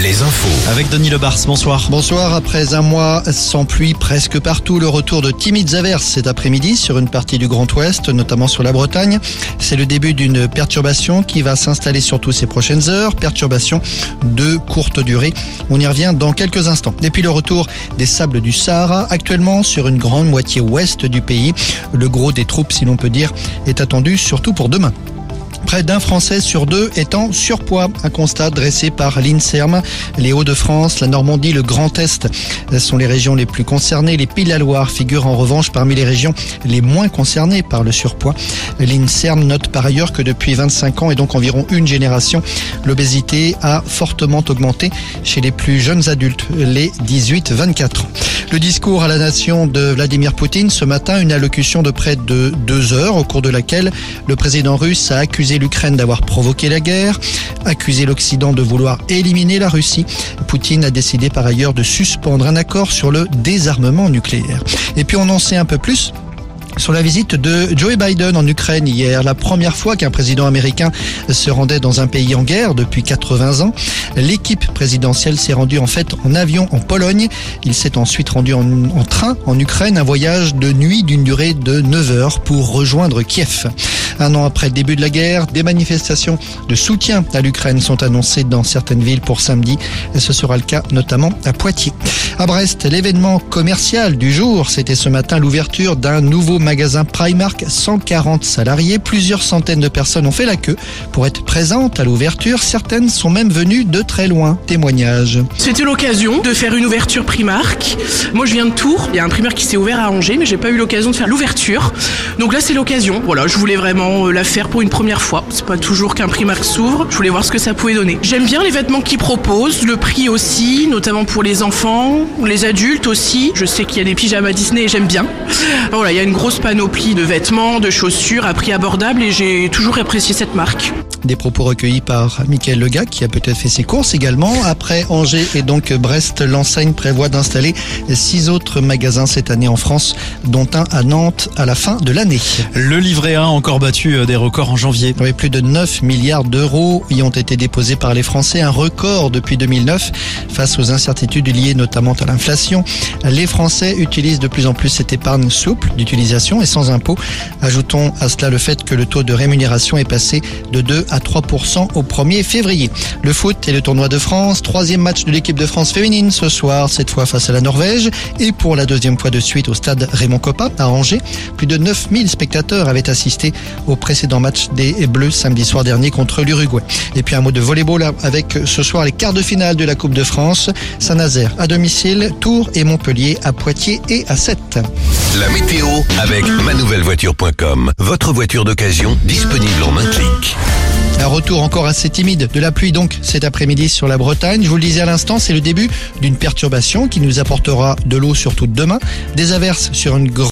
les infos. Avec Denis Lebars, bonsoir. Bonsoir, après un mois sans pluie presque partout, le retour de timides averses cet après-midi sur une partie du Grand Ouest, notamment sur la Bretagne. C'est le début d'une perturbation qui va s'installer surtout ces prochaines heures, perturbation de courte durée. On y revient dans quelques instants. Depuis le retour des sables du Sahara, actuellement sur une grande moitié ouest du pays, le gros des troupes, si l'on peut dire, est attendu surtout pour demain. Près d'un Français sur deux est en surpoids. Un constat dressé par l'INSERM. Les Hauts-de-France, la Normandie, le Grand Est sont les régions les plus concernées. Les Pays de la Loire figurent en revanche parmi les régions les moins concernées par le surpoids. L'INSERM note par ailleurs que depuis 25 ans et donc environ une génération, l'obésité a fortement augmenté chez les plus jeunes adultes, les 18-24 ans. Le discours à la nation de Vladimir Poutine ce matin, une allocution de près de deux heures au cours de laquelle le président russe a accusé l'Ukraine d'avoir provoqué la guerre, accusé l'Occident de vouloir éliminer la Russie. Poutine a décidé par ailleurs de suspendre un accord sur le désarmement nucléaire. Et puis on en sait un peu plus sur la visite de Joe Biden en Ukraine hier, la première fois qu'un président américain se rendait dans un pays en guerre depuis 80 ans. L'équipe présidentielle s'est rendue en fait en avion en Pologne. Il s'est ensuite rendu en, train en Ukraine, un voyage de nuit d'une durée de 9 heures pour rejoindre Kiev. Un an après le début de la guerre, des manifestations de soutien à l'Ukraine sont annoncées dans certaines villes pour samedi. Et ce sera le cas notamment à Poitiers. À Brest, l'événement commercial du jour, c'était ce matin l'ouverture d'un nouveau magasin Primark, 140 salariés, plusieurs centaines de personnes ont fait la queue pour être présentes à l'ouverture. Certaines sont même venues de très loin. Témoignage. C'était l'occasion de faire une ouverture Primark. Moi, je viens de Tours. Il y a un Primark qui s'est ouvert à Angers, mais j'ai pas eu l'occasion de faire l'ouverture. Donc là, c'est l'occasion. Voilà, je voulais vraiment la faire pour une première fois. C'est pas toujours qu'un Primark s'ouvre. Je voulais voir ce que ça pouvait donner. J'aime bien les vêtements qu'ils proposent, le prix aussi, notamment pour les enfants, les adultes aussi. Je sais qu'il y a des pyjamas Disney et j'aime bien. Voilà, il y a une grosse panoplie de vêtements, de chaussures à prix abordable et j'ai toujours apprécié cette marque. Des propos recueillis par Michael Lega qui a peut-être fait ses courses également. Après Angers et donc Brest, l'enseigne prévoit d'installer six autres magasins cette année en France, dont un à Nantes à la fin de l'année. Le livret A encore battu des records en janvier. Oui, plus de 9 milliards d'euros y ont été déposés par les Français, un record depuis 2009 face aux incertitudes liées notamment à l'inflation. Les Français utilisent de plus en plus cette épargne souple d'utilisation et sans impôt. Ajoutons à cela le fait que le taux de rémunération est passé de 2 à 3% au 1er février. Le foot et le tournoi de France, troisième match de l'équipe de France féminine ce soir, cette fois face à la Norvège et pour la deuxième fois de suite au stade Raymond Coppa à Angers. Plus de 9000 spectateurs avaient assisté au précédent match des Bleus samedi soir dernier contre l'Uruguay. Et puis un mot de volleyball avec ce soir les quarts de finale de la Coupe de France. Saint-Nazaire à domicile, Tours et Montpellier à Poitiers et à 7. La météo avec manouvellevoiture.com. Votre voiture d'occasion disponible en un clic. Un retour encore assez timide de la pluie donc cet après-midi sur la Bretagne. Je vous le disais à l'instant, c'est le début d'une perturbation qui nous apportera de l'eau surtout demain. Des averses sur une grande